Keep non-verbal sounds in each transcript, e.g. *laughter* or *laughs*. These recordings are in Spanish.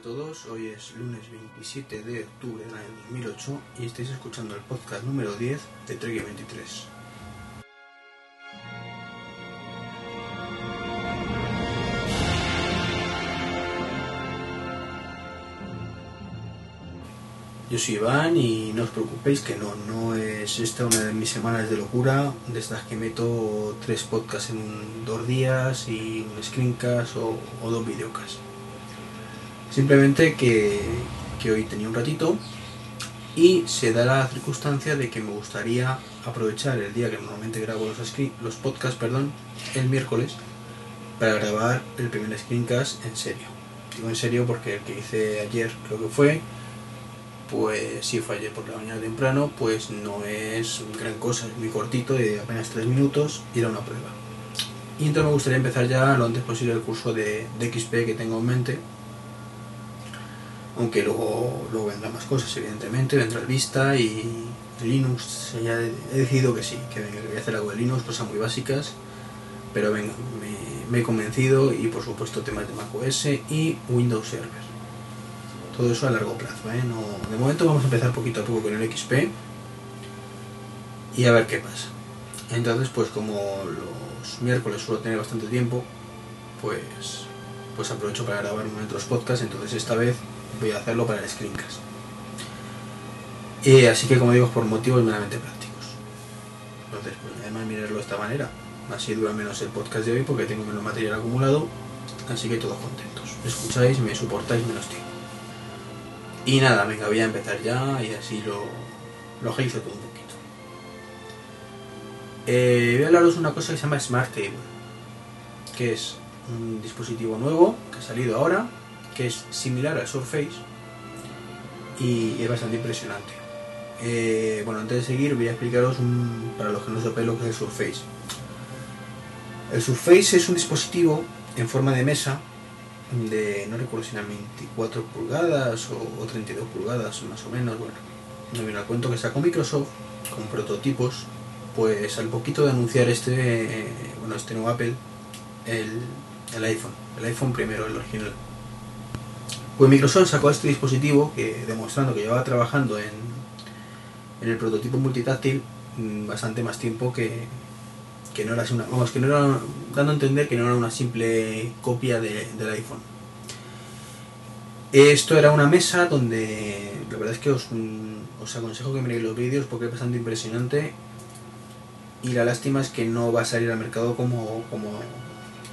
A todos, hoy es lunes 27 de octubre del año 2008 y estáis escuchando el podcast número 10 de Trek 23. Yo soy Iván y no os preocupéis que no, no es esta una de mis semanas de locura, de estas que meto tres podcasts en dos días y un screencast o dos videocasts. Simplemente que, que hoy tenía un ratito y se da la circunstancia de que me gustaría aprovechar el día que normalmente grabo los, los podcasts, perdón, el miércoles, para grabar el primer screencast en serio. Digo en serio porque el que hice ayer creo que fue, pues sí fue ayer por la mañana temprano, pues no es gran cosa, es muy cortito, de apenas 3 minutos y era una prueba. Y entonces me gustaría empezar ya lo antes posible el curso de, de XP que tengo en mente, aunque luego, luego vendrán más cosas, evidentemente, vendrá el Vista y Linux, ya he decidido que sí, que voy a hacer algo de Linux, cosas muy básicas, pero venga, me, me he convencido y por supuesto temas de macOS y Windows Server todo eso a largo plazo. ¿eh? No, de momento vamos a empezar poquito a poco con el XP y a ver qué pasa. Entonces, pues como los miércoles suelo tener bastante tiempo, pues, pues aprovecho para grabar uno de otros podcasts. Entonces esta vez voy a hacerlo para el screencast. Y así que como digo, por motivos meramente prácticos. Entonces, pues además mirarlo de esta manera. Así dura menos el podcast de hoy porque tengo menos material acumulado. Así que todos contentos. Me escucháis, me soportáis menos tiempo. Y nada, venga, voy a empezar ya y así lo, lo todo un poquito. Eh, voy a hablaros de una cosa que se llama Smart Table, que es un dispositivo nuevo que ha salido ahora, que es similar al Surface y es bastante impresionante. Eh, bueno, antes de seguir voy a explicaros un, para los que no sepan lo que es el Surface. El Surface es un dispositivo en forma de mesa de, no recuerdo si eran 24 pulgadas o, o 32 pulgadas más o menos, bueno, no viene al cuento que sacó Microsoft con prototipos, pues al poquito de anunciar este, bueno, este nuevo Apple, el, el iPhone, el iPhone primero, el original. Pues Microsoft sacó este dispositivo demostrando que llevaba trabajando en, en el prototipo multitáctil mm, bastante más tiempo que, que no era una, vamos, que no era, dando a entender que no era una simple copia de, del iPhone. Esto era una mesa donde la verdad es que os, os aconsejo que miréis los vídeos porque es bastante impresionante y la lástima es que no va a salir al mercado como, como,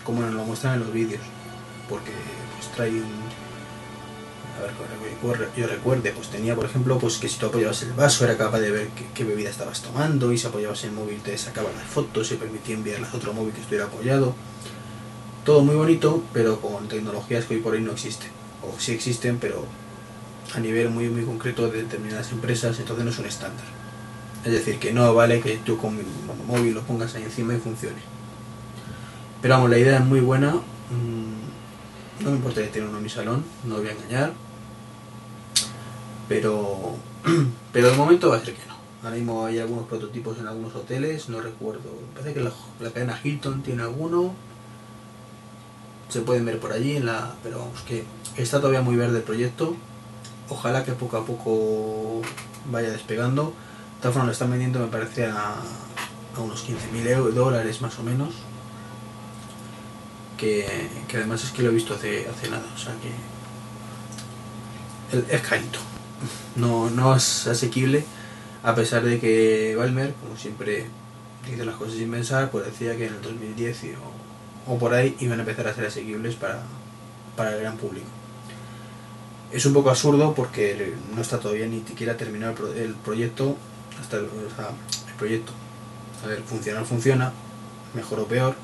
como nos lo muestran en los vídeos porque pues trae un, a ver, yo recuerde, pues tenía por ejemplo pues que si tú apoyabas el vaso era capaz de ver qué, bebida estabas tomando y si apoyabas el móvil te sacaba las fotos, se permitía enviarlas a otro móvil que estuviera apoyado. Todo muy bonito, pero con tecnologías que hoy por hoy no existen. O sí existen, pero a nivel muy muy concreto de determinadas empresas, entonces no es un estándar. Es decir, que no vale que tú con el móvil lo pongas ahí encima y funcione. Pero vamos, la idea es muy buena. No me importa que tenga uno en mi salón, no voy a engañar pero, *clears throat* pero de momento va a ser que no. Ahora mismo hay algunos prototipos en algunos hoteles, no recuerdo. Parece que la, cadena Hilton tiene alguno. Se pueden ver por allí, pero vamos, que está todavía muy verde el proyecto. Ojalá que poco a poco vaya despegando. Formas lo están vendiendo me parece a, a unos 15.000 dólares más o menos. Que, que, además es que lo he visto hace, hace nada, o sea que es carito no, no es asequible, a pesar de que Balmer, como siempre dice las cosas sin pensar, pues decía que en el 2010 o, o por ahí iban a empezar a ser asequibles para, para el gran público. Es un poco absurdo porque no está todavía ni siquiera terminado el, pro, el proyecto, hasta el, el proyecto. A ver, funcionar funciona, mejor o peor,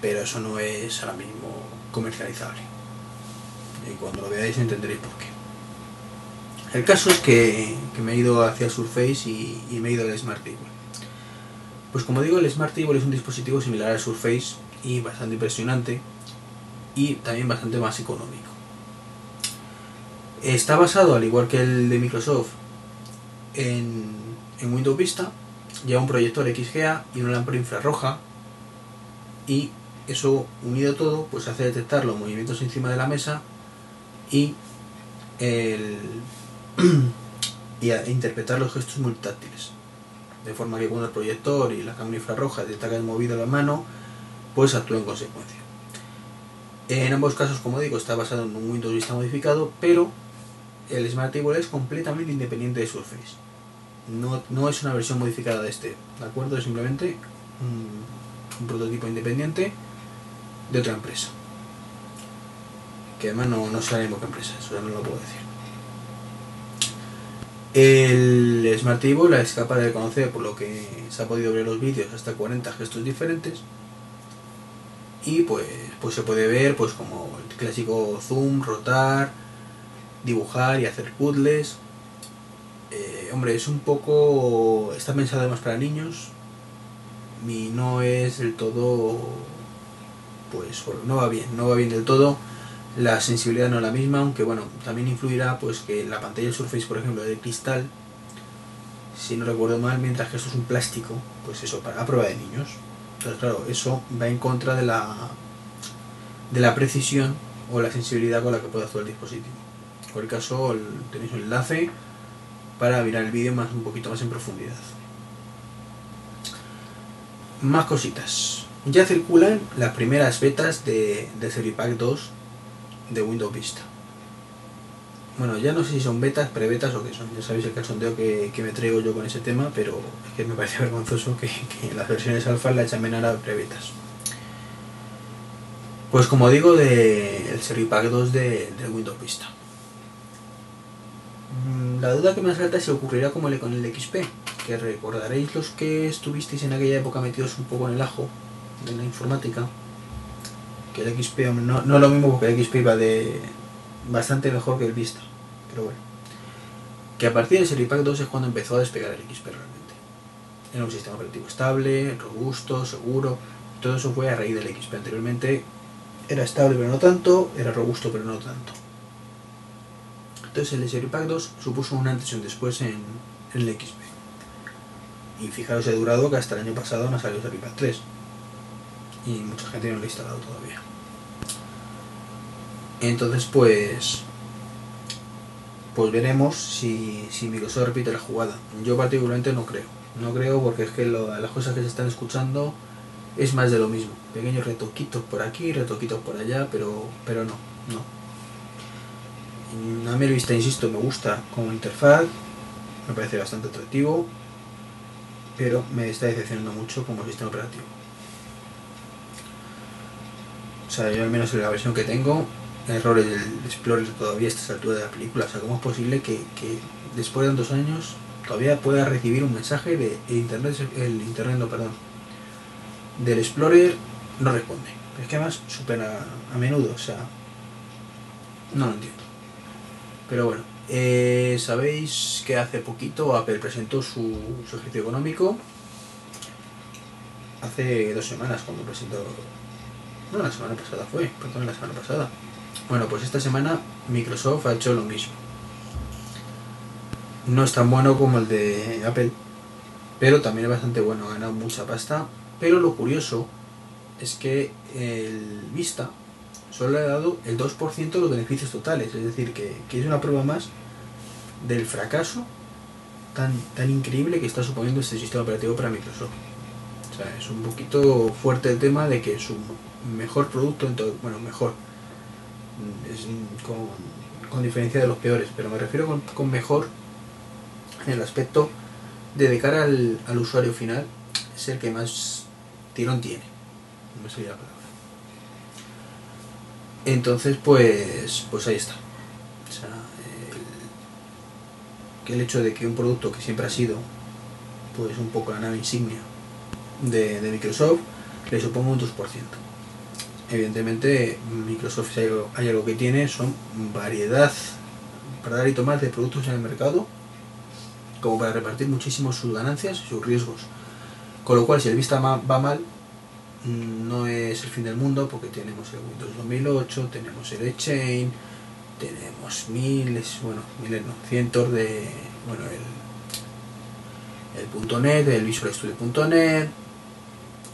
pero eso no es ahora mismo comercializable. Y cuando lo veáis entenderéis por qué. El caso es que, me he ido hacia Surface y, me he ido al Smart Table. Pues como digo, el Smart Table es un dispositivo similar al Surface y bastante impresionante y también bastante más económico. Está basado, al igual que el de Microsoft, en, Windows Vista, lleva un proyector XGA y una lámpara infrarroja y eso unido todo pues hace detectar los movimientos encima de la mesa y, el, *clears throat* y a interpretar los gestos multitáctiles. De forma que cuando el proyector y la cámara infrarroja detectan de la mano, pues actúa en consecuencia. En ambos casos, como digo, está basado en un Windows Vista modificado, pero el Smart Table es completamente independiente de Surface. No, no es una versión modificada de este, ¿de acuerdo? Es simplemente un, prototipo independiente de otra empresa. Que además no, no sabemos qué empresa, eso ya no lo puedo decir. El Smart Table es capaz de conocer, por lo que se ha podido ver los vídeos, hasta 40 gestos diferentes. Y pues, pues se puede ver pues como el clásico zoom, rotar, dibujar y hacer puzzles. Eh, hombre, es un poco. está pensado además para niños. Y no es del todo. Pues no va bien, no va bien del todo. La sensibilidad no es la misma, aunque bueno, también influirá pues que la pantalla del Surface, por ejemplo, de cristal, si no recuerdo mal, mientras que esto es un plástico, pues eso, para prueba de niños. Entonces, claro, eso va en contra de la de la precisión o la sensibilidad con la que puede actuar el dispositivo. En cualquier caso, tenéis un enlace para mirar el vídeo más un poquito más en profundidad. Más cositas. Ya circulan las primeras betas de, de Seripack 2 de Windows Vista. Bueno, ya no sé si son betas, prebetas o qué son. Ya sabéis el cachondeo que, que me traigo yo con ese tema, pero es que me parece *laughs* vergonzoso que, que las versiones alfa la echen menar a prebetas. Pues como digo, de el Seripack 2 de, de Windows Vista. Mm, La duda que me salta es si ocurrirá como con el XP, que recordaréis los que estuvisteis en aquella época metidos un poco en el ajo de la informática, que el XP, no, no lo mismo porque el XP iba de bastante mejor que el Vista, pero bueno. Que a partir del Seripack 2 es cuando empezó a despegar el XP realmente. Era un sistema operativo estable, robusto, seguro, todo eso fue a raíz del XP. Anteriormente era estable pero no tanto, era robusto pero no tanto. Entonces el Seripack 2 supuso un antes y un después en, el XP. Y fijaros, he durado que hasta el año pasado no salió Seripack 3. Y mucha gente no lo ha instalado todavía. Entonces pues pues veremos si, si Microsoft repite la jugada. Yo particularmente no creo. No creo porque es que las cosas que se están escuchando es más de lo mismo. Pequeños retoquitos por aquí, retoquitos por allá, pero, pero no, no. A mí Vista, insisto, me gusta como interfaz, me parece bastante atractivo, pero me está decepcionando mucho como sistema operativo. O sea, yo al menos en la versión que tengo, errores del Explorer todavía a esta altura de la película. O sea, ¿cómo es posible que, que después de tantos años todavía pueda recibir un mensaje de internet, el internet, no, perdón, del Explorer no responde? Es que además súper a, a menudo, o sea, no lo entiendo. Pero bueno, eh, sabéis que hace poquito Apple presentó su, su ejercicio económico. Hace dos semanas cuando presentó... No, la semana pasada fue, perdón, la semana pasada. Bueno, pues esta semana Microsoft ha hecho lo mismo. No es tan bueno como el de Apple, pero también es bastante bueno, ha ganado mucha pasta. Pero lo curioso es que el Vista solo le ha dado el 2% de los beneficios totales, es decir, que, que es una prueba más del fracaso tan, tan increíble que está suponiendo este sistema operativo para Microsoft. Es un poquito fuerte el tema de que su mejor producto, en todo- bueno, mejor, con, con diferencia de los peores, pero me refiero con, con mejor en el aspecto de de cara al, al usuario final, es el que más tirón tiene. No me la palabra. Entonces, pues, pues ahí está. O sea, el, que el hecho de que un producto que siempre ha sido, pues un poco la nave insignia de, Microsoft, le suponga un 2%. Evidentemente, Microsoft si hay algo, que tiene, son variedad para dar y tomar de productos en el mercado, como para repartir muchísimo sus ganancias y sus riesgos. Con lo cual, si el Vista va mal, no es el fin del mundo porque tenemos el Windows 2008, tenemos el Exchange, tenemos miles, bueno, miles no, cientos de, bueno, el, el .NET, el Visual Studio.NET,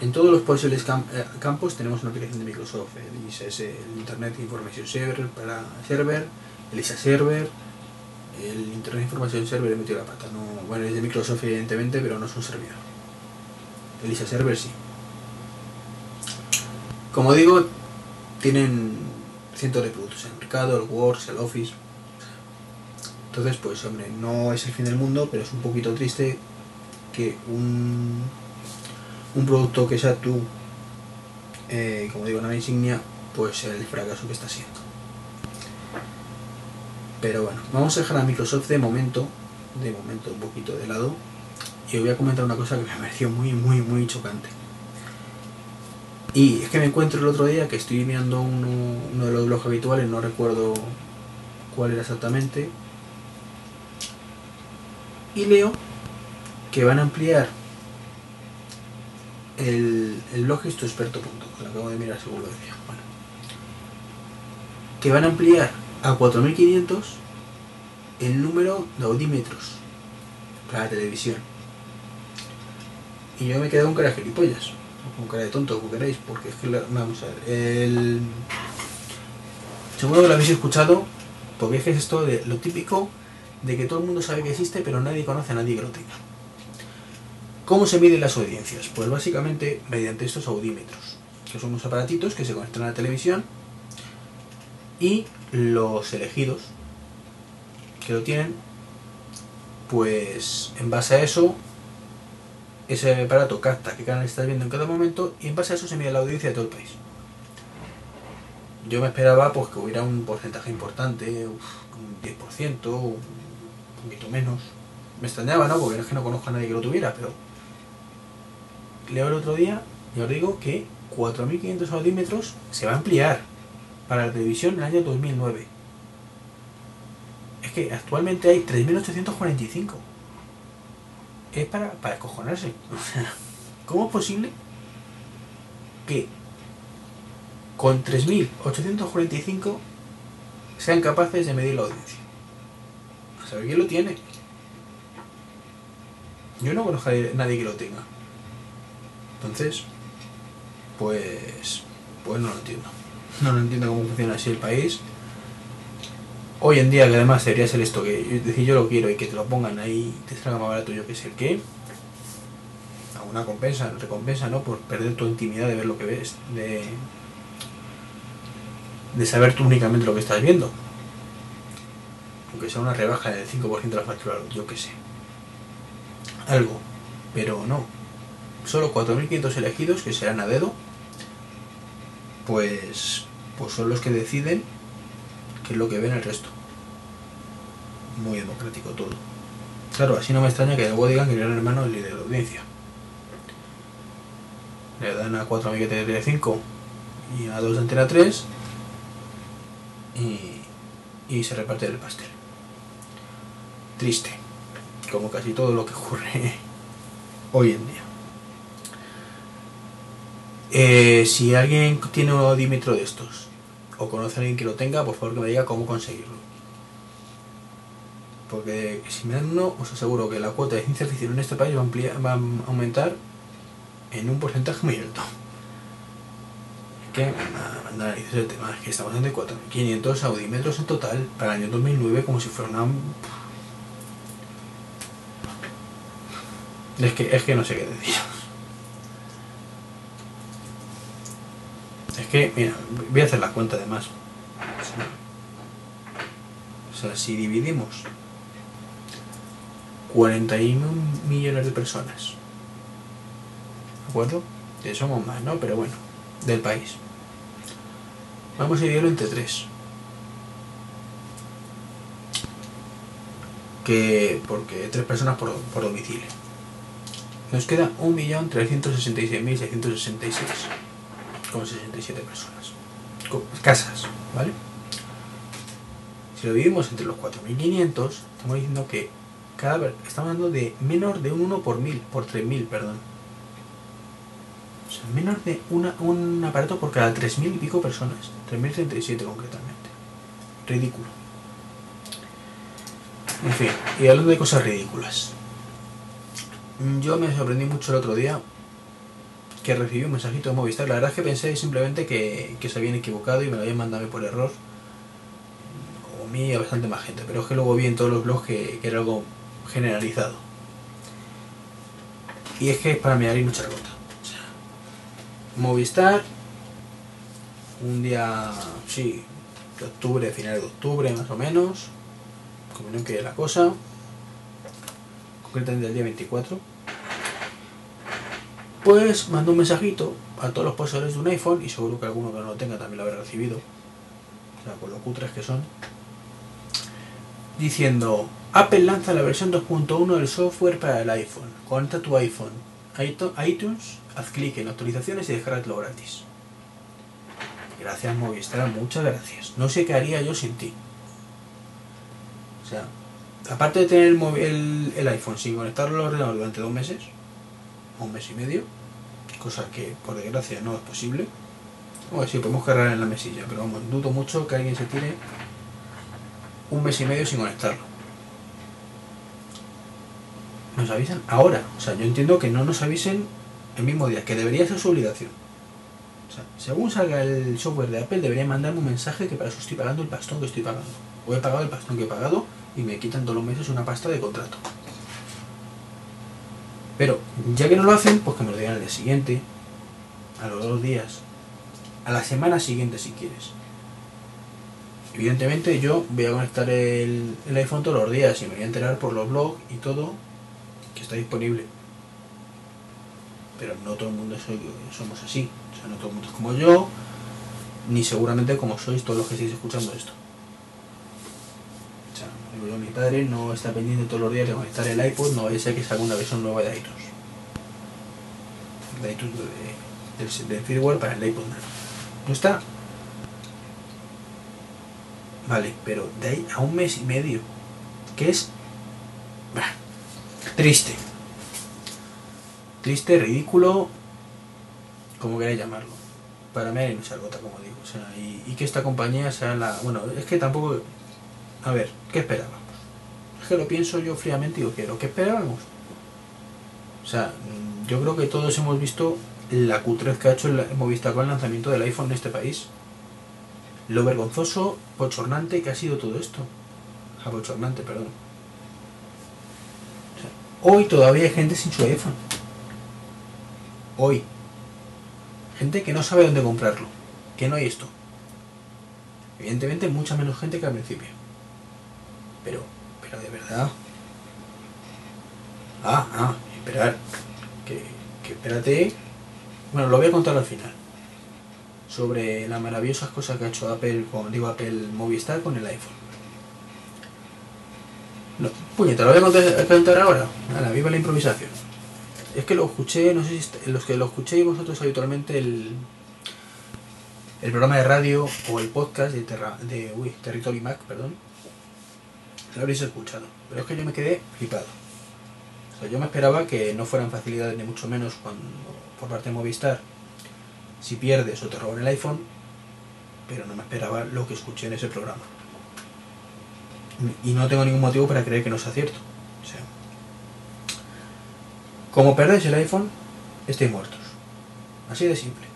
en todos los posibles eh, campos tenemos una aplicación de Microsoft, el ISS, el Internet Information Server, para server, el ISA Server, el Internet Information Server he metido la pata, no, bueno, es de Microsoft evidentemente, pero no es un servidor. El ISA Server sí. Como digo, tienen cientos de productos en el mercado, el Word, el Office. Entonces, pues hombre, no es el fin del mundo, pero es un poquito triste que un, un producto que sea tú, eh, como digo, una insignia, pues el fracaso que está siendo. Pero bueno, vamos a dejar a Microsoft de momento, de momento un poquito de lado, y os voy a comentar una cosa que me *laughs* pareció muy, muy, muy chocante. Y es que me encuentro el otro día que estoy mirando uno, uno de los blogs habituales, no recuerdo cuál era exactamente, y leo que van a ampliar el, el blog estoexperto.com, lo acabo de mirar seguro decía. Bueno, que van a ampliar a 4500 el número de audímetros para la televisión. Y yo me quedé con cara de gilipollas, o con cara de tonto, como queráis, porque es que, vamos a ver, el... Seguro que lo habéis escuchado, porque es que es esto de lo típico de que todo el mundo sabe que existe, pero nadie conoce a nadie que lo tenga. ¿Cómo se miden las audiencias? Pues básicamente mediante estos audímetros, que son unos aparatitos que se conectan a la televisión y los elegidos que lo tienen, pues en base a eso, ese aparato capta qué canal estás viendo en cada momento y en base a eso se mide la audiencia de todo el país. Yo me esperaba pues que hubiera un porcentaje importante, uf, un 10%, un poquito menos. Me extrañaba, ¿no? Porque es que no conozco a nadie que lo tuviera, pero leo el otro día y os digo que 4.500 audímetros se va a ampliar para la televisión en el año 2009. Es que actualmente hay 3.845. Es para, para escojonarse. *laughs* ¿cómo es posible que con 3.845 sean capaces de medir la audiencia? A saber quién lo tiene. Yo no conozco a nadie que lo tenga. Entonces, pues, pues no lo entiendo. No lo entiendo cómo funciona así el país. Hoy en día, que además debería ser esto, que es decir, yo lo quiero y que te lo pongan ahí, te salga más barato, yo que sé el qué. Alguna compensa, recompensa, ¿no? Por perder tu intimidad de ver lo que ves, de, de saber tú únicamente lo que estás viendo. Aunque sea una rebaja del 5% de la factura, yo que sé. Algo. Pero no. Solo 4.500 elegidos, que serán a dedo, pues, pues son los que deciden qué es lo que ven el resto. Muy democrático todo. Claro, así no me extraña que luego digan que el gran hermano es líder de la audiencia. Le dan a 4 amiguetes de Tele5 y a 2 de Antena 3 y, y se reparte el pastel. Triste, como casi todo lo que ocurre *laughs* hoy en día. Eh, si alguien tiene un audímetro de estos o conoce a alguien que lo tenga, por favor que me diga cómo conseguirlo. Porque si me dan uno, os aseguro que la cuota de ciencia ficción en este país va a, aumentar en un porcentaje muy alto. Que me manda narices el tema, es que estamos de 4.500 audímetros en total para el año 2009 como si fuera una... Es que, es que no sé qué decir. Es que, mira, voy a hacer la cuenta además. O sea, si dividimos 41 millones de personas, ¿de acuerdo? Que somos más, ¿no? Pero bueno, del país. Vamos a dividirlo entre tres. Que, porque tres personas por, por domicilio. Nos queda 1.366.666 con 67 personas. Casas, ¿vale? Si lo dividimos entre los 4.500, estamos diciendo que cada per- estamos hablando de menos de un 1 por 1000, por 3.000, perdón. O sea, menos de una, un aparato por cada 3.000 y pico personas. 3.037 concretamente. Ridículo. En fin, y hablando de cosas ridículas. Yo me sorprendí mucho el otro día que recibí un mensajito de Movistar. La verdad es que pensé simplemente que, que se habían equivocado y me lo habían mandado por error. O a mí y a bastante más gente. Pero es que luego vi en todos los blogs que, que era algo generalizado. Y es que es para mirar y mucha gota. O Movistar, un día, sí, de octubre, finales de octubre más o menos, como no que la cosa, concretamente el día 24, pues mandó un mensajito a todos los poseedores de un iPhone, y seguro que alguno que no lo tenga también lo habrá recibido, o sea, con lo cutres que son, diciendo, Apple lanza la versión 2.1 del software para el iPhone. Conecta tu iPhone, iTunes, haz clic en actualizaciones y descargatlo gratis. Gracias Movistar, muchas gracias. No sé qué haría yo sin ti. O sea, aparte de tener el, el iPhone sin conectarlo al ordenador durante dos meses, un mes y medio, cosa que por desgracia no es posible. Bueno, sí, podemos cargar en la mesilla, pero vamos, dudo mucho que alguien se tire un mes y medio sin conectarlo. Nos avisan ahora. O sea, yo entiendo que no nos avisen el mismo día, que debería ser su obligación. O sea, según salga el software de Apple, debería mandarme un mensaje que para eso estoy pagando el pastón que estoy pagando. O he pagado el pastón que he pagado y me quitan todos los meses una pasta de contrato. Pero, ya que no lo hacen, pues que me lo digan al día siguiente, a los dos días, a la semana siguiente si quieres. Evidentemente yo voy a conectar el, el iPhone todos los días y me voy a enterar por los blogs y todo que está disponible. Pero no todo el mundo somos así. O sea, no todo el mundo es como yo, ni seguramente como sois todos los que estáis escuchando esto. O mi padre no está pendiente todos los días de conectar el iPod, no vaya a ser que salga una versión nueva de iTunes. De iTunes de- del, firmware para el iPod. No está. Vale, pero de ahí a un mes y medio, que es triste. Triste, ridículo, como queráis llamarlo. Para mí hay mucha gota, como digo. O sea, y que esta compañía sea la... Bueno, es que tampoco... A ver, ¿qué esperábamos? Es que lo pienso yo fríamente y digo, ¿qué? ¿Lo que esperábamos? O sea, yo creo que todos hemos visto la cutrez que ha hecho el Movistar con el lanzamiento del iPhone en este país. Lo vergonzoso, bochornante que ha sido todo esto. Ah, bochornante, perdón. Hoy todavía hay gente sin su iPhone. Hoy. Gente que no sabe dónde comprarlo. Que no hay esto. Evidentemente mucha menos gente que al principio. Pero, pero de verdad. Ah, ah, esperar. Que, que espérate. Bueno, lo voy a contar al final. Sobre las maravillosas cosas que ha hecho Apple con, digo Apple Movistar con el iPhone. No, puñeta, lo voy a contar, a contar ahora. Nada, viva la improvisación. Es que lo escuché, no sé si los que lo escuchéis vosotros habitualmente el, el programa de radio o el podcast de, Terra, de uy, Territory Mac, perdón, lo habréis escuchado. Pero es que yo me quedé flipado. Yo me esperaba que no fueran facilidades ni mucho menos cuando, por parte de Movistar si pierdes o te roban el iPhone, pero no me esperaba lo que escuché en ese programa. Y no tengo ningún motivo para creer que no sea cierto. O sea, como perdéis el iPhone, estáis muertos. Así de simple.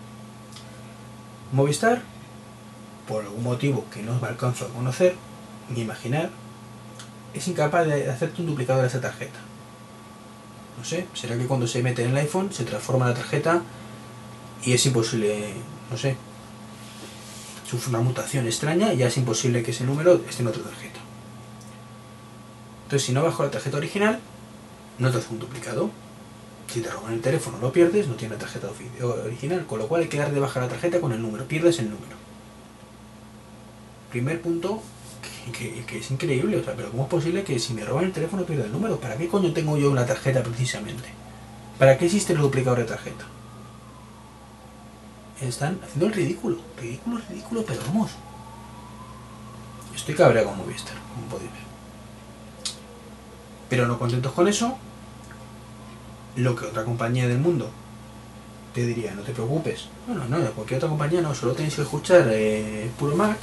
Movistar, por algún motivo que no me alcanzo a conocer ni imaginar, es incapaz de hacerte un duplicado de esa tarjeta. No sé, será que cuando se mete en el iPhone se transforma la tarjeta y es imposible, no sé, sufre una mutación extraña y ya es imposible que ese número esté en otra tarjeta. Entonces, si no bajo la tarjeta original, no te hace un duplicado. Si te roban el teléfono lo pierdes, no tiene la tarjeta original, con lo cual hay que dar de baja la tarjeta con el número, pierdes el número. Primer punto que, es increíble, o sea, pero ¿cómo es posible que si me roban el teléfono pierda el número? ¿Para qué coño tengo yo una tarjeta precisamente? ¿Para qué existe el duplicador de tarjeta? Están haciendo el ridículo, ridículo, ridículo, pero vamos. Estoy cabreado con Movistar, como podéis ver. Pero no contentos con eso, lo que otra compañía del mundo te diría, no te preocupes. Bueno, no, cualquier otra compañía no, solo tenéis que escuchar eh, puro Mac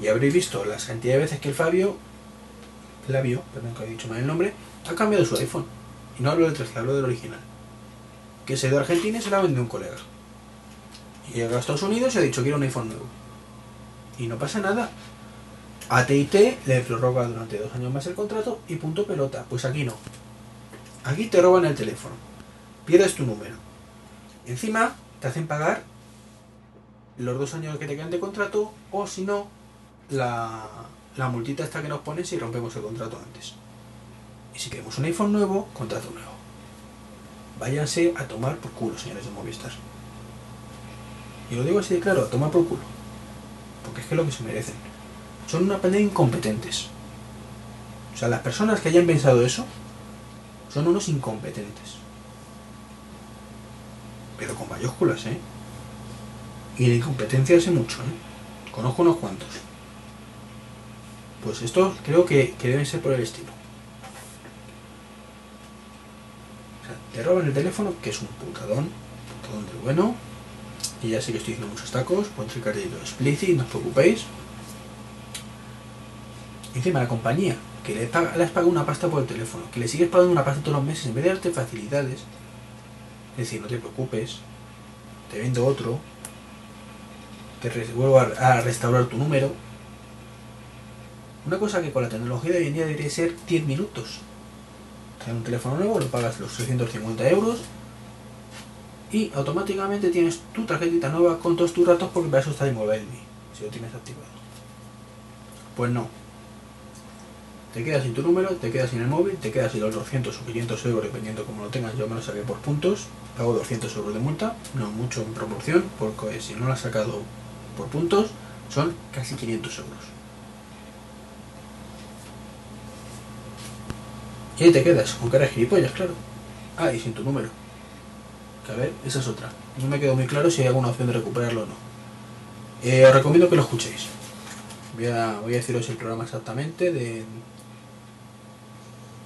y habréis visto las cantidad de veces que el Fabio, Flavio, perdón que he dicho mal el nombre, ha cambiado su iPhone. Y no hablo del 13, hablo del original. que se de Argentina y se la vende un colega. Y llega a Estados Unidos y ha dicho quiero un iPhone nuevo. Y no pasa nada. AT&T le prorroga durante dos años más el contrato y punto pelota. Pues aquí no. Aquí te roban el teléfono. Pierdes tu número. Encima te hacen pagar los dos años que te quedan de contrato o si no, la, la multita esta que nos ponen si rompemos el contrato antes. Y si queremos un iPhone nuevo, contrato nuevo. Váyanse a tomar por culo, señores de Movistar. Y lo digo así de claro, a tomar por culo. Porque es que es lo que se merecen. Son una panda de incompetentes. O sea, las personas que hayan pensado eso son unos incompetentes. Pero con mayúsculas, ¿eh? Y de incompetencia hace mucho, ¿eh? Conozco unos cuantos. Pues esto creo que, deben ser por el estilo. O sea, te roban el teléfono, que es un putadón, putadón del bueno. Y ya sé que estoy haciendo muchos tacos, ponte el carrito explicit, no os preocupéis. Encima la compañía, que le, paga, le has pagado una pasta por el teléfono, que le sigues pagando una pasta todos los meses, en vez de darte facilidades, es decir, no te preocupes, te vendo otro, te vuelvo a restaurar tu número. Una cosa que con la tecnología de hoy en día debería ser 10 minutos. Tener un teléfono nuevo, lo pagas los 650 euros y automáticamente tienes tu tarjetita nueva con todos tus datos porque para eso está MobileMe, si lo tienes activado. Pues no. Te quedas sin tu número, te quedas sin el móvil, te quedas sin los 200 o 500 euros, dependiendo como lo tengas. Yo me lo saqué por puntos, pago 200 euros de multa, no mucho en proporción, porque si no lo has sacado por puntos, son casi 500 euros. Y ahí te quedas, con cara de gilipollas, claro. Ah, y sin tu número. Que a ver, esa es otra. No me quedó muy claro si hay alguna opción de recuperarlo o no. Eh, os recomiendo que lo escuchéis. Voy a, voy a deciros el programa exactamente de...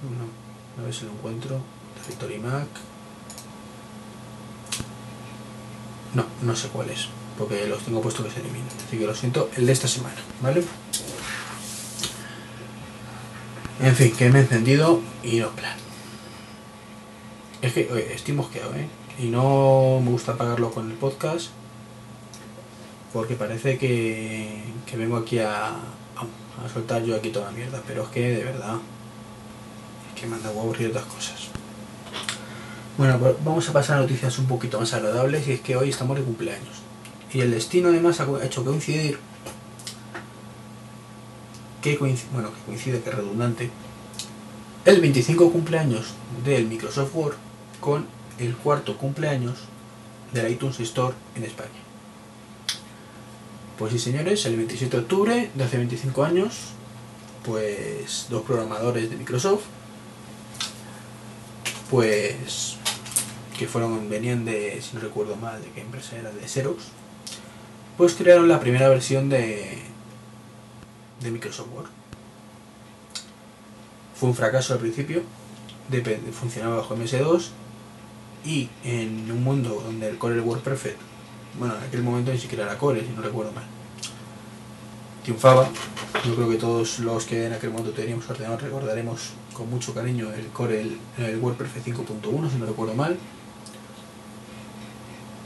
No, a ver si lo encuentro. De Mac. No, no sé cuál es. Porque los tengo puesto que se eliminen. Así que lo siento, el de esta semana, ¿vale? En fin, que me he encendido y no plan. Es que estoy mosqueado, ¿eh? Y no me gusta pagarlo con el podcast porque parece que, que vengo aquí a, a, soltar yo aquí toda la mierda, pero es que de verdad es que me han dado aburrir otras cosas. Bueno, pues vamos a pasar a noticias un poquito más agradables y es que hoy estamos de cumpleaños. Y el destino además ha hecho coincidir que coincide, bueno, que coincide, que es redundante, el 25 cumpleaños del Microsoft Word con el cuarto cumpleaños del iTunes Store en España. Pues sí, señores, el 27 de octubre de hace 25 años, pues dos programadores de Microsoft, pues que fueron, venían de, si no recuerdo mal, de qué empresa era, de Xerox, pues crearon la primera versión de, de Microsoft Word. Fue un fracaso al principio, funcionaba bajo MS2 y en un mundo donde el core WordPerfect, bueno, en aquel momento ni siquiera era core, si no recuerdo mal, triunfaba. Yo creo que todos los que en aquel momento teníamos ordenador recordaremos con mucho cariño el core, el, el WordPerfect 5.1, si no recuerdo mal.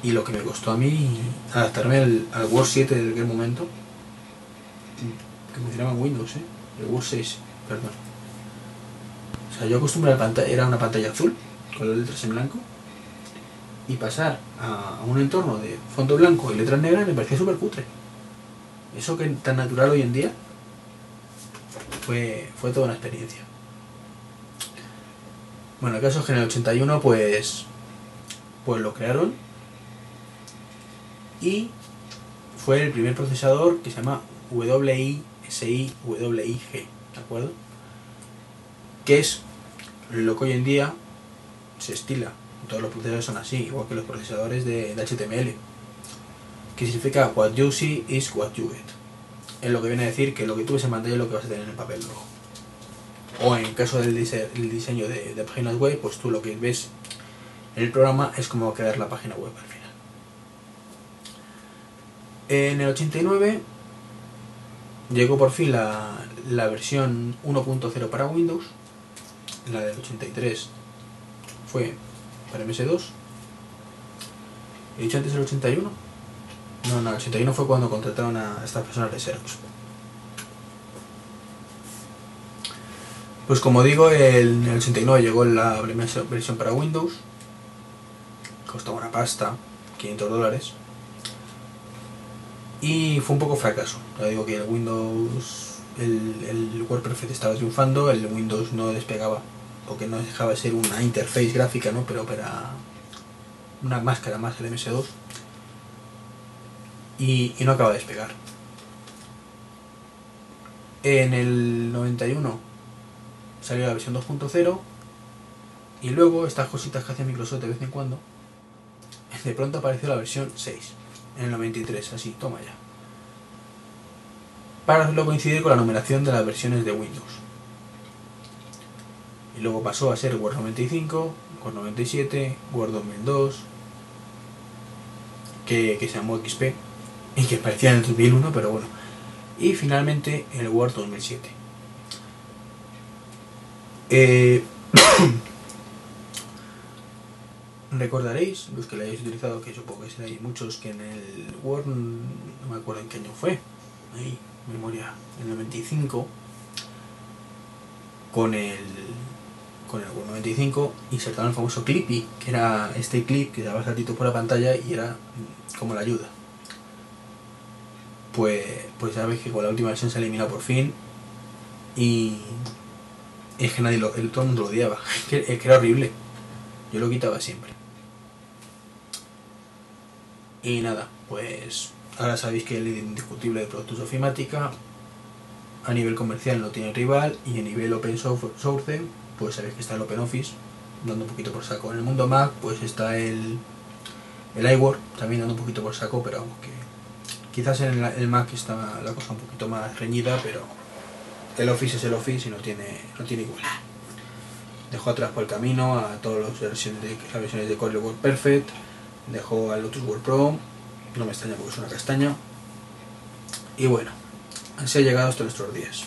Y lo que me costó a mí adaptarme al, al Word 7 de aquel momento, que funcionaba en Windows, ¿eh? el Word 6, perdón. O sea, yo acostumbré a la pantalla, era una pantalla azul, con las letras en blanco, y pasar a, a un entorno de fondo blanco y letras negras me parecía súper cutre. Eso que tan natural hoy en día fue, fue toda una experiencia. Bueno, el caso es que en el 81 pues, pues lo crearon y fue el primer procesador que se llama WISI-WIG, ¿de acuerdo? Que es lo que hoy en día se estila. Todos los procesadores son así, igual que los procesadores de, HTML. Que significa what you see is what you get. Es lo que viene a decir que lo que tú ves en pantalla es lo que vas a tener en el papel luego. O en caso del dise- el diseño de, de páginas web, pues tú lo que ves en el programa es cómo va a quedar la página web al final. En el 89 llegó por fin la, la versión 1.0 para Windows. La del 83 fue para MS2. ¿He dicho antes el 81? No, no, el 81 fue cuando contrataron a estas personas de Xerox. Pues como digo, en el 89 llegó la primera versión para Windows. Costaba una pasta, 500 dólares. Y fue un poco fracaso. Ya digo que el Windows, el, el WordPerfect estaba triunfando, el Windows no despegaba, porque no dejaba de ser una interface gráfica, ¿no? Pero para una máscara más el MS2. Y, y no acaba de despegar. En el 91 salió la versión 2.0 y luego estas cositas que hace Microsoft de vez en cuando, de pronto apareció la versión 6 en el 93, así, toma ya. Para hacerlo coincidir con la numeración de las versiones de Windows. Y luego pasó a ser Word 95, Word 97, Word 2002, que, que se llamó XP y que parecía en el 2001, pero bueno. Y finalmente el Word 2007. Eh, *coughs* recordaréis, los que lo hayáis utilizado, que supongo que seréis muchos, que en el Word, no me acuerdo en qué año fue, ahí, memoria, en el 95, con el con el Word 95 insertaron el famoso Clippy, que era este clip que daba saltito por la pantalla y era como la ayuda. Pues, pues ya veis que con la última versión se ha eliminado por fin y es que nadie lo, el, todo el lo odiaba, *laughs* es que, es que era horrible. Yo lo quitaba siempre. Y nada, pues ahora sabéis que el líder indiscutible de productos ofimática a nivel comercial no tiene rival y a nivel open source pues sabéis que está el OpenOffice dando un poquito por saco. En el mundo Mac pues está el, el iWork también dando un poquito por saco, pero vamos que quizás en el, Mac está la cosa un poquito más reñida, pero el Office es el Office y no tiene, no tiene igual. Dejó atrás por el camino a todas las versiones de, las versiones de Core Word Perfect, dejó al Lotus Word Pro, no me extraña porque es una castaña. Y bueno, así ha llegado hasta nuestros días.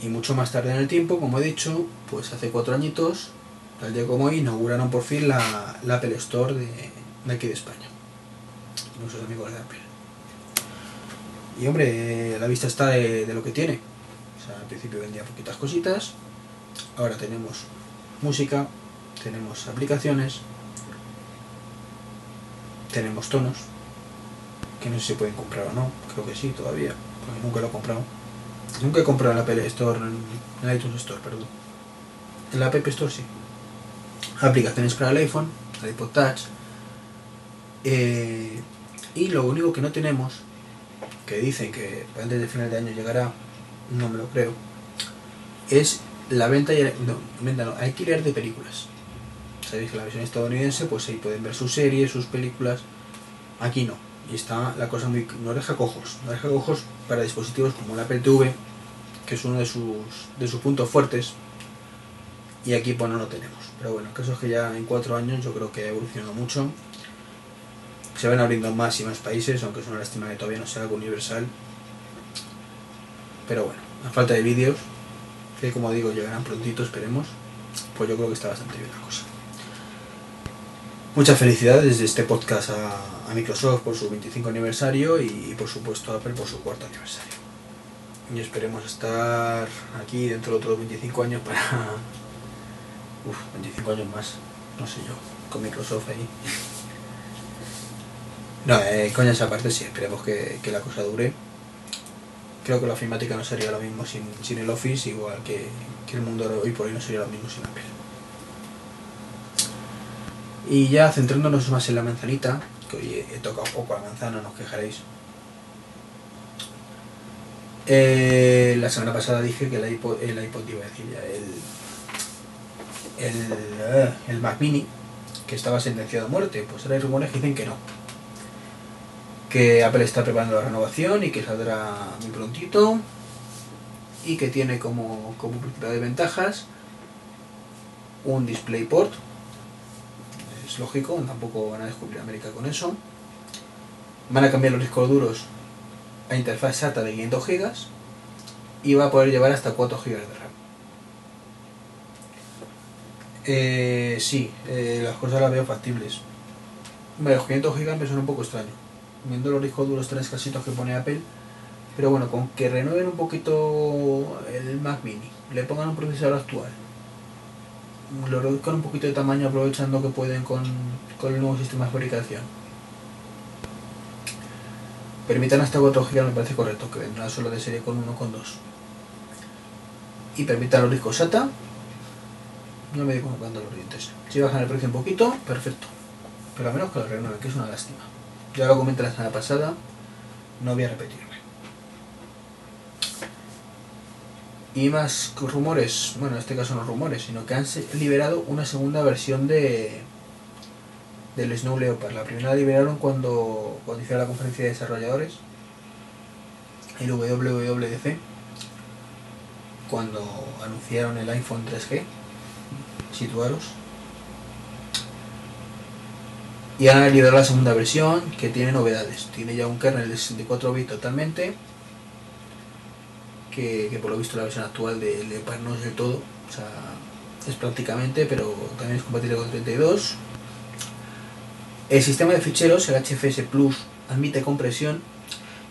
Y mucho más tarde en el tiempo, como he dicho, pues hace cuatro añitos, tal día como hoy, inauguraron por fin la, Apple Store de, aquí de España. Nuestros amigos de Apple. Y hombre, la vista está de, lo que tiene. O sea, al principio vendía poquitas cositas. Ahora tenemos música, tenemos aplicaciones, tenemos tonos, que no sé si se pueden comprar o no. Creo que sí, todavía, porque nunca lo he comprado. Nunca he comprado en la Apple Store, en la iTunes Store, perdón. En la App Store sí. Aplicaciones para el iPhone, el iPod Touch. Eh, y lo único que no tenemos que dicen que antes de final de año llegará, no me lo creo, es la venta y no, venta no, alquiler de películas. Sabéis que la versión estadounidense, pues ahí pueden ver sus series, sus películas. Aquí no. Y está la cosa muy. No deja cojos. No deja cojos para dispositivos como el Apple que es uno de sus, de sus puntos fuertes. Y aquí pues no lo tenemos. Pero bueno, el caso es que ya en cuatro años yo creo que ha evolucionado mucho se van abriendo más y más países, aunque es una lástima que todavía no sea algo universal. Pero bueno, a falta de vídeos, que como digo llegarán prontito, esperemos, pues yo creo que está bastante bien la cosa. Muchas felicidades desde este podcast a, Microsoft por su 25 aniversario y, por supuesto a Apple por su cuarto aniversario. Y esperemos estar aquí dentro de otros 25 años para... *laughs* Uf, 25 años más, no sé yo, con Microsoft ahí. *laughs* No, eh, coñas aparte sí, esperemos que, que, la cosa dure. Creo que la ofimática no sería lo mismo sin, sin el Office, igual que, que, el mundo hoy por hoy no sería lo mismo sin Apple. Y ya centrándonos más en la manzanita, que hoy he, tocado un poco la manzana, no os quejaréis. Eh, la semana pasada dije que el iPod, el iPod iba a decir ya, el, el, uh, el Mac Mini, que estaba sentenciado a muerte, pues ahora hay rumores que dicen que no. Que Apple está preparando la renovación y que saldrá muy prontito. Y que tiene como, como principal ventajas un DisplayPort es lógico, tampoco van a descubrir América con eso van a cambiar los discos duros a interfaz SATA de 500 GB y va a poder llevar hasta 4 GB de RAM eh, sí, eh, las cosas las veo factibles Bueno, los 500 GB me suena un poco extraño. Viendo los discos duros tres casitos que pone Apple. Pero bueno, con que renueven un poquito el Mac Mini, le pongan un procesador actual, lo reduzcan un poquito de tamaño aprovechando que pueden con, con el nuevo sistema de fabricación. Permitan hasta 4 GB me parece correcto, que vendrá solo de serie con 1 con 2. Y permitan los discos SATA. No me digo cuando los dientes. Si bajan el precio un poquito, perfecto. Pero a menos que lo renueven, que es una lástima. Ya lo comenté la semana pasada, no voy a repetirme. Y más rumores, bueno, en este caso no rumores, sino que han liberado una segunda versión de del Snow Leopard. La primera la liberaron cuando, cuando hicieron la conferencia de desarrolladores, el WWDC, cuando anunciaron el iPhone 3G, situaros. Y han liberado la segunda versión que tiene novedades. Tiene ya un kernel de 64 bits totalmente que, por lo visto la versión actual de Leopard no es del todo, o sea, es prácticamente, pero también es compatible con 32. El sistema de ficheros, el HFS Plus, admite compresión,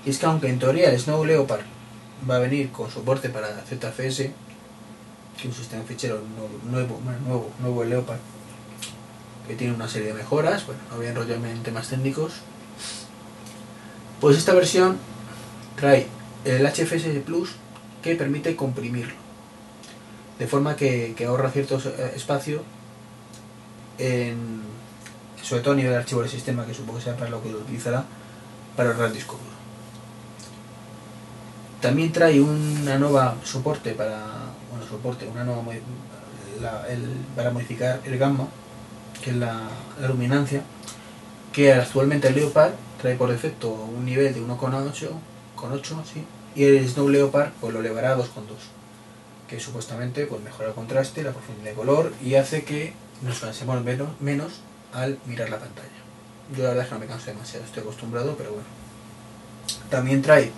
y es que aunque en teoría el Snow Leopard va a venir con soporte para ZFS, que es un sistema de ficheros nuevo, nuevo, nuevo el Leopard, que tiene una serie de mejoras, bueno, no voy a enrollarme en temas técnicos, pues esta versión trae el HFS Plus que permite comprimirlo. De forma que, ahorra cierto eh, espacio, en, sobre todo a nivel de archivo del sistema, que supongo que sea para lo que lo utilizará, para ahorrar disco duro. También trae una nueva soporte para, bueno, soporte, una nueva para modificar el gamma, que es la, luminancia, que actualmente el Leopard trae por defecto un nivel de 1,8, con 8, sí, y el Snow Leopard pues lo elevará a 2,2 que supuestamente pues mejora el contraste, la profundidad de color y hace que nos cansemos menos, menos al mirar la pantalla. Yo la verdad es que no me canso demasiado, estoy acostumbrado, pero bueno. También trae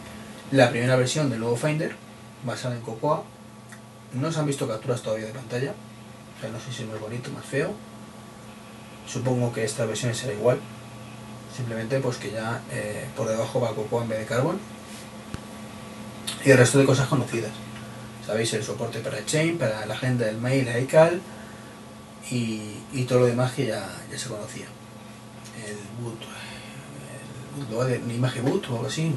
la primera versión del nuevo Finder, basada en Cocoa. No se han visto capturas todavía de pantalla, o sea, no sé si es más bonito, más feo. Supongo que esta versión será igual, simplemente pues que ya eh, por debajo va Cocoa en vez de Carbon y el resto de cosas conocidas. Sabéis, el soporte para Chain, para la agenda del mail, iCal y, y todo lo demás que ya, ya se conocía. El boot, el de imagen boot o algo así,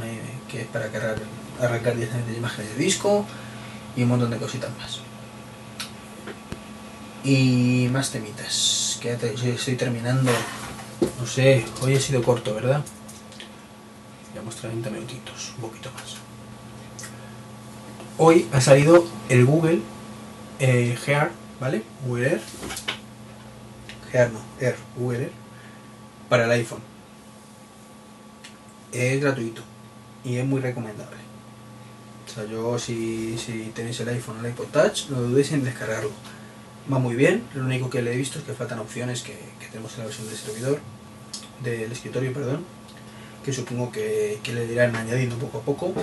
que es para cargar, arrancar directamente imágenes de disco y un montón de cositas más. Y más temitas, que estoy terminando. No sé, hoy ha sido corto, ¿verdad? Llevamos 30 minutitos, un poquito más hoy ha salido el Google eh, Gear, ¿vale? Google. Gear no, Air, Google Air, para el iPhone. Es gratuito y es muy recomendable. O sea, yo si, si tenéis el iPhone o el iPod Touch, no dudéis en descargarlo. Va muy bien, lo único que le he visto es que faltan opciones que, tenemos en la versión del servidor, del escritorio, perdón, que supongo que, que le dirán añadiendo poco a poco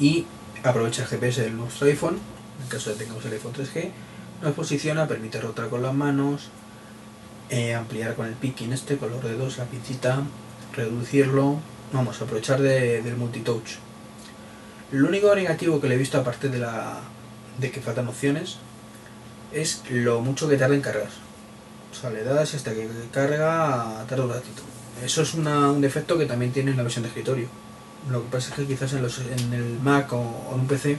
y aprovecha el GPS del nuestro iPhone, en caso de que tengamos el iPhone 3G, nos posiciona, permite rotar con las manos, eh, ampliar con el picking este, con los dedos, la pincita, reducirlo, vamos aprovechar del multitouch. Lo único negativo que le he visto aparte de la de que faltan opciones es lo mucho que tarda en cargar. O sea, le das hasta que carga tarda un ratito. Eso es un defecto que también tiene en la versión de escritorio lo que pasa es que quizás en, los, en el Mac o, en un PC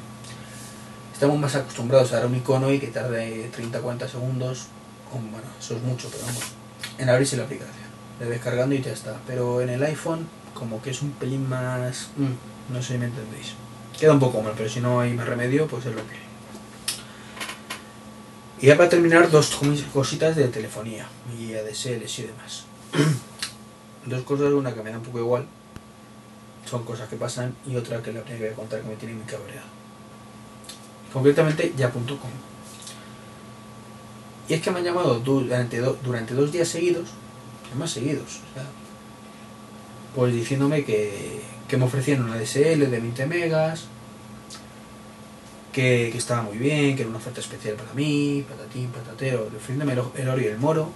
estamos más acostumbrados a dar un icono y que tarde 30-40 segundos. bueno, eso es mucho, pero vamos. En abrirse la aplicación. Le descargando y ya está. Pero en el iPhone, como que es un pelín más. Mm, no sé si me entendéis. Queda un poco mal, pero si no hay más remedio, pues es lo que. Y ya para terminar, dos cositas de telefonía y ADSL y demás. *clears throat* dos cosas, una que me da un poco igual, son cosas que pasan y otra que la primera que voy a contar que me tiene muy cabreado. Concretamente ya.com. Y es que me han llamado durante, durante dos días seguidos, más seguidos, pues diciéndome que, que me ofrecían una DSL de 20 megas, que, que, estaba muy bien, que era una oferta especial para mí, patatín, patatero, ofreciéndome el, el oro y el moro.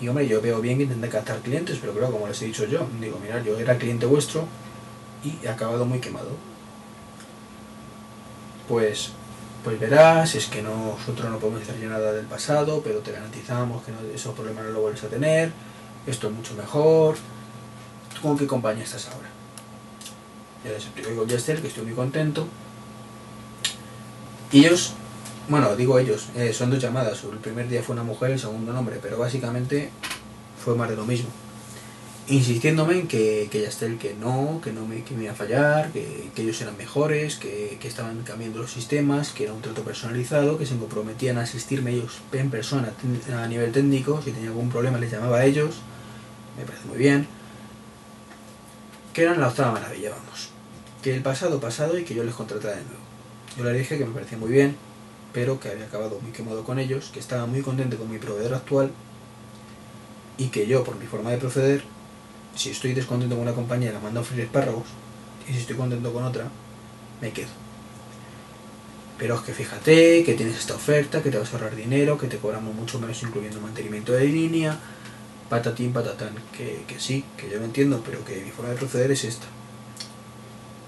Y hombre, yo veo bien que intenté captar clientes, pero claro, como les he dicho yo, digo, mirad, yo era cliente vuestro y he acabado muy quemado. Pues, pues verás, es que nosotros no podemos hacer nada del pasado, pero te garantizamos que esos problemas no lo vuelves a tener, esto es mucho mejor. ¿Tú con qué compañía estás ahora? Ya les explico con Jester que estoy muy contento. Y ellos, bueno, digo ellos, eh, son dos llamadas. El primer día fue una mujer, el segundo un hombre, pero básicamente fue más de lo mismo. Insistiéndome en que, que Yastel que no, que no me, que me iba a fallar, que, ellos eran mejores, que, que estaban cambiando los sistemas, que era un trato personalizado, que se comprometían a asistirme ellos en persona a nivel técnico, si tenía algún problema les llamaba a ellos, me parece muy bien. Que eran la octava maravilla, vamos. Que el pasado pasado y que yo les contratara de nuevo. Yo les dije que me parecía muy bien, pero que había acabado muy quemado con ellos, que estaba muy contento con mi proveedor actual y que yo, por mi forma de proceder, si estoy descontento con una compañía, la mando a freír espárragos y si estoy contento con otra, me quedo. Pero es que fíjate que tienes esta oferta, que te vas a ahorrar dinero, que te cobramos mucho menos incluyendo mantenimiento de línea, patatín, patatán. Que, que sí, que yo lo entiendo, pero que mi forma de proceder es esta.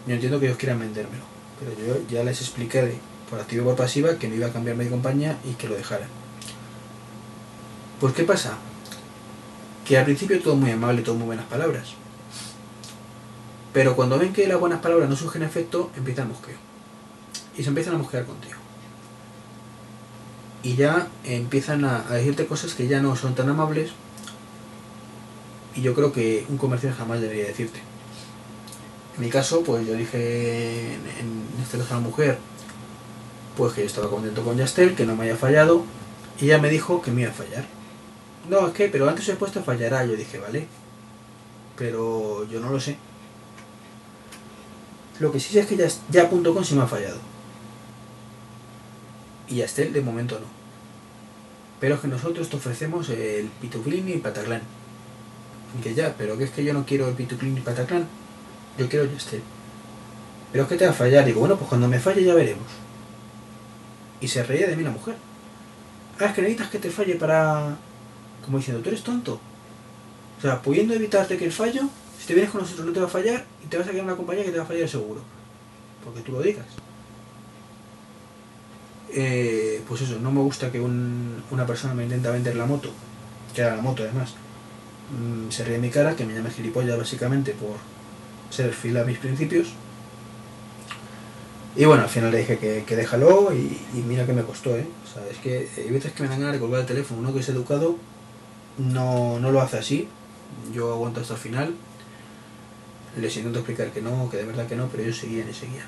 Yo entiendo que ellos quieran vendérmelo, pero yo ya les expliqué de- por activa y por pasiva que no iba a cambiarme de compañía y que lo dejaran. Pues ¿qué pasa? Que al principio todo muy amable, todo muy buenas palabras. Pero cuando ven que las buenas palabras no surgen efecto, empieza el mosqueo. Y se empiezan a mosquear contigo. Y ya empiezan a, a decirte cosas que ya no son tan amables. Y yo creo que un comercial jamás debería decirte. En mi caso, pues yo dije, en, en este caso a la mujer, pues que yo estaba contento con Yastel, que no me haya fallado. Y ella me dijo que me iba a fallar. No, es que, pero antes o después te fallará. Yo dije, vale. Pero yo no lo sé. Lo que sí sé es que ya, ya.com sí me ha fallado. Y Yastel de momento no. Pero es que nosotros te ofrecemos el Pituclin y Pataclan. Y que ya, pero que es que yo no quiero el Pituclin y Pataclan. Yo quiero Yastel. Pero es que te va a fallar. Digo, bueno, pues cuando me falle ya veremos. Y se reía de mí la mujer. Ah, es que necesitas que te falle para... Como diciendo, tú eres tonto. O sea, pudiendo evitarte que el fallo, si te vienes con nosotros no te va a fallar y te vas a quedar en una compañía que te va a fallar seguro. Porque tú lo digas. Eh, pues eso, no me gusta que un- una persona me intenta vender la moto, que era la moto además, mm, se ríe de mi cara, que me llame gilipollas básicamente por ser fiel a mis principios. Y bueno, al final le dije que, que déjalo y, mira que me costó, ¿eh? O sea, es que hay veces que me dan ganas de colgar el teléfono. Uno que es educado no, no lo hace así. Yo aguanto hasta el final. Les intento explicar que no, que de verdad que no, pero ellos seguían y seguían.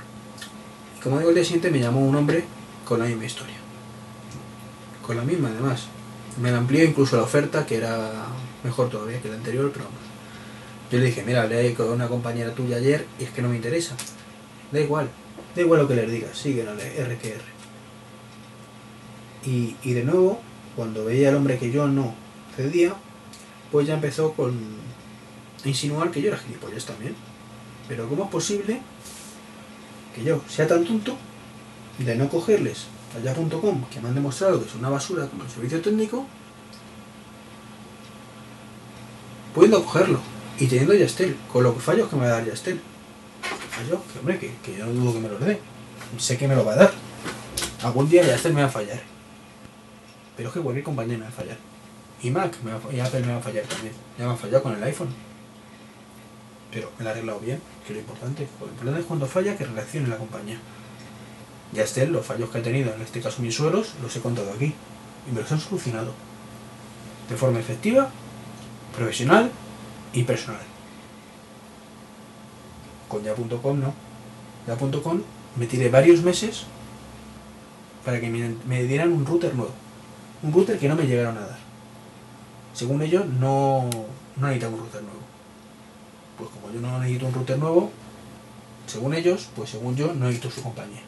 Y como digo, el día siguiente me llamó un hombre con la misma historia. Con la misma, además. Me la amplió incluso la oferta, que era mejor todavía que la anterior, pero vamos. Yo le dije, mira, hablé con una compañera tuya ayer y es que no me interesa. Da igual, da igual lo que les digas, sigue la R que R. Y, y de nuevo, cuando veía al hombre que yo no cedía, pues ya empezó con insinuar que yo era gilipollas también. Pero ¿cómo es posible que yo sea tan tonto de no cogerles allá.com, que me han demostrado que es una basura como el servicio técnico, pudiendo cogerlo y teniendo Yastel, con los fallos que me va a dar Yastel. Fallos que, hombre, que, que yo no dudo que me los dé. Sé que me lo va a dar. Algún día Yastel me va a fallar. Pero es que cualquier compañía me va a fallar. Y Mac me va y Apple me va a fallar también. Ya me ha fallado con el iPhone. Pero me la ha arreglado bien, que es lo importante. Lo importante es cuando falla que reaccione la compañía. Ya estén los fallos que he tenido, en este caso mis suelos, los he contado aquí. Y me los han solucionado. De forma efectiva, profesional y personal. Con ya.com no. Ya.com me tiré varios meses para que me, dieran un router nuevo. Un router que no me llegaron a dar. Según ellos, no, no necesitaba un router nuevo. Pues como yo no necesito un router nuevo, según ellos, pues según yo, no necesito su compañía.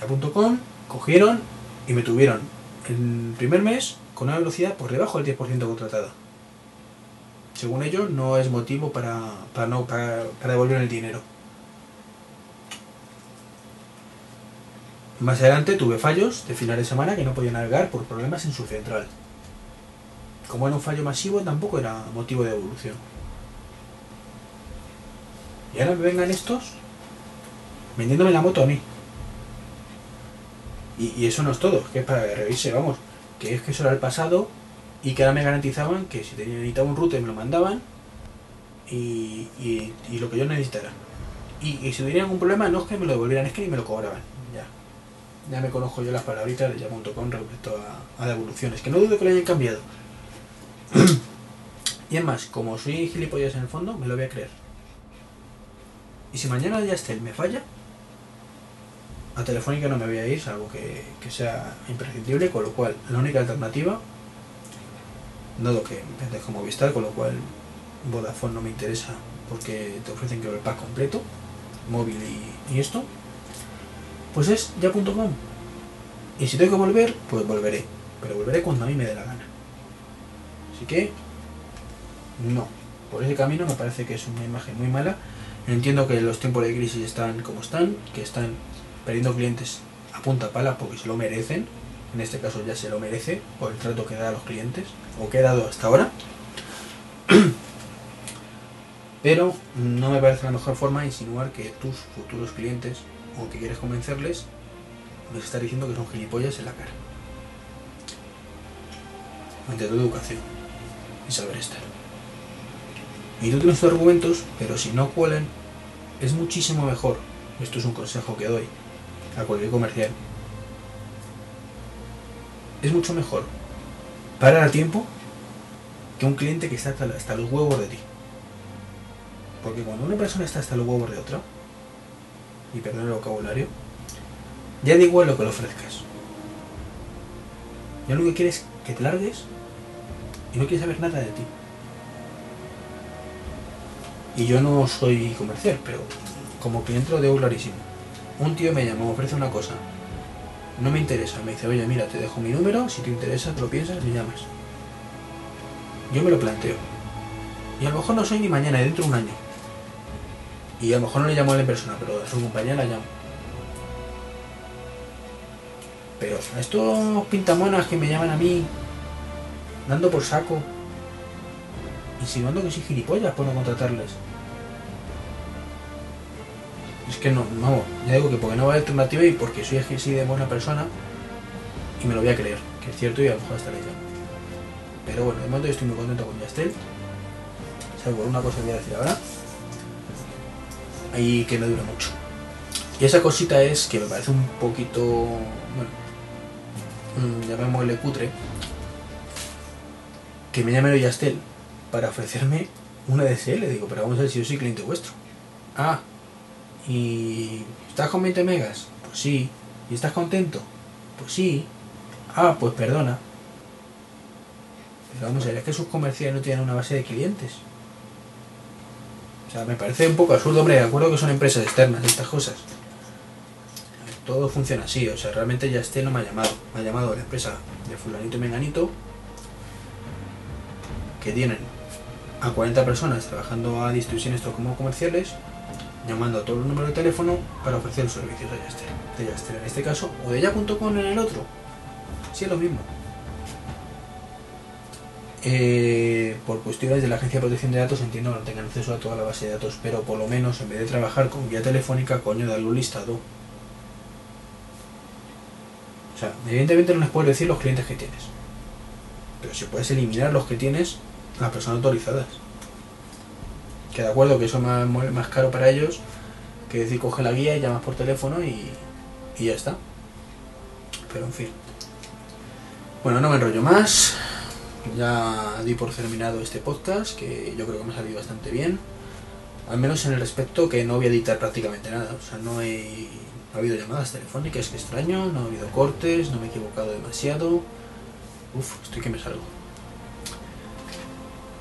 Ya.com cogieron y me tuvieron el primer mes con una velocidad por debajo del 10% contratada. Según ellos, no es motivo para, para, no, para, devolver el dinero. Más adelante tuve fallos de final de semana que no podía navegar por problemas en su central. Como era un fallo masivo, tampoco era motivo de evolución. Y ahora me vengan estos vendiéndome la moto a mí. Y, y eso no es todo, que es para que vamos, que es que eso era el pasado y que ahora me garantizaban que si necesitaba un router me lo mandaban y, y- lo que yo necesitara. Y, si tuviera algún problema no es que me lo devolvieran, es que ni me lo cobraban. Ya. Ya me conozco yo las palabritas de ya.com respecto a, a devoluciones, que no dudo que lo hayan cambiado. *clears throat* y es más, como soy gilipollas en el fondo, me lo voy a creer. Y si mañana ya Yastel me falla, a Telefónica no me voy a ir, salvo que, que sea imprescindible, con lo cual la única alternativa, dado que vendes como Movistar, con lo cual Vodafone no me interesa porque te ofrecen que el pack completo, móvil y, y esto, pues es ya.com. Y si tengo que volver, pues volveré, pero volveré cuando a mí me dé la gana. Así que, no, por ese camino me parece que es una imagen muy mala. Entiendo que los tiempos de crisis están como están, que están perdiendo clientes a punta pala porque se lo merecen. En este caso ya se lo merece por el trato que da a los clientes o que he dado hasta ahora. *clears throat* Pero no me parece la mejor forma insinuar que tus futuros clientes o que quieres convencerles les estás diciendo que son gilipollas en la cara. Ante tu educación y saber estar. Y tú tienes tus argumentos, pero si no cuelan, es muchísimo mejor. Esto es un consejo que doy a cualquier comercial. Es mucho mejor parar a tiempo que un cliente que está hasta, los huevos de ti. Porque cuando una persona está hasta los huevos de otra, y perdón el vocabulario, ya da igual lo que le ofrezcas. Ya lo que quieres es que te largues y no quiere saber nada de ti. Y yo no soy comercial, pero como cliente lo debo clarísimo. Un tío me llama, me ofrece una cosa. No me interesa, me dice, oye, mira, te dejo mi número, si te interesa, te lo piensas, me llamas. Yo me lo planteo. Y a lo mejor no soy ni mañana, dentro de un año. Y a lo mejor no le llamo a en persona, pero a su compañera la llamo. Pero a estos pintamonas que me llaman a mí, dando por saco, insinuando que soy gilipollas por no contratarles. Es que no, no, ya digo que porque no va a alternativa y porque soy así de buena persona y me lo voy a creer, que es cierto y a lo mejor hasta le. Pero bueno, de momento yo estoy muy contento con Yastel. Salvo una cosa que voy a decir ahora. Ahí que no dure mucho. Y esa cosita es que me parece un poquito, bueno, llamémosle cutre, que me llame Yastel para ofrecerme una DSL. Digo, pero vamos a ver si yo soy cliente vuestro. Ah, ¿y estás con 20 megas? Pues sí. ¿Y estás contento? Pues sí. Ah, pues perdona. Pero vamos a ver, es que sus comerciales no tienen una base de clientes. O sea, me parece un poco absurdo, hombre, de acuerdo que son empresas externas estas cosas. Todo funciona así, o sea, realmente ya este no me ha llamado. Me ha llamado la empresa de fulanito y menganito que tienen a 40 personas trabajando a distribución estos como comerciales, llamando a todos los números de teléfono para ofrecer los servicios de Yaster. De Yaster en este caso, o de ya.com en el otro. Sí, es lo mismo. Eh, por cuestiones de la Agencia de Protección de Datos entiendo que no tengan acceso a toda la base de datos, pero por lo menos en vez de trabajar con guía telefónica, coño, darle un listado. O sea, evidentemente no les puedes decir los clientes que tienes. Pero si puedes eliminar los que tienes, las personas autorizadas. Que de acuerdo que eso es más, más caro para ellos que decir coge la guía y llamas por teléfono y, y ya está. Pero en fin. Bueno, no me enrollo más. Ya di por terminado este podcast, que yo creo que me ha salido bastante bien. Al menos en el respecto que no voy a editar prácticamente nada. O sea, no, he, no ha habido llamadas telefónicas, que extraño, no ha habido cortes, no me he equivocado demasiado. Uf, estoy que me salgo.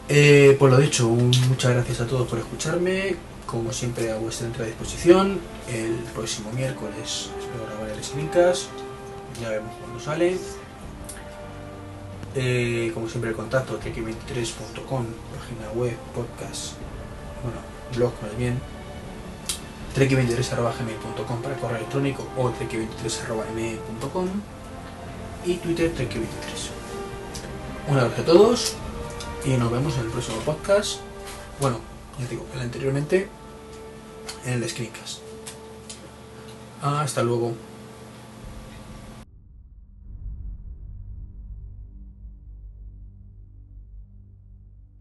Eh, pues lo dicho, un- muchas gracias a todos por escucharme. Como siempre, a vuestra entera disposición. El próximo miércoles espero grabar el Slincast. Ya vemos cuándo sale. Eh, como siempre, el contacto trek23.com, página web, podcast, bueno, blog más bien. trek23.gmail.com para correo electrónico o trek23.me.com y Twitter trek23. Un abrazo a todos y nos vemos en el próximo podcast. Bueno, ya digo, el anteriormente en el Screencast. Hasta luego.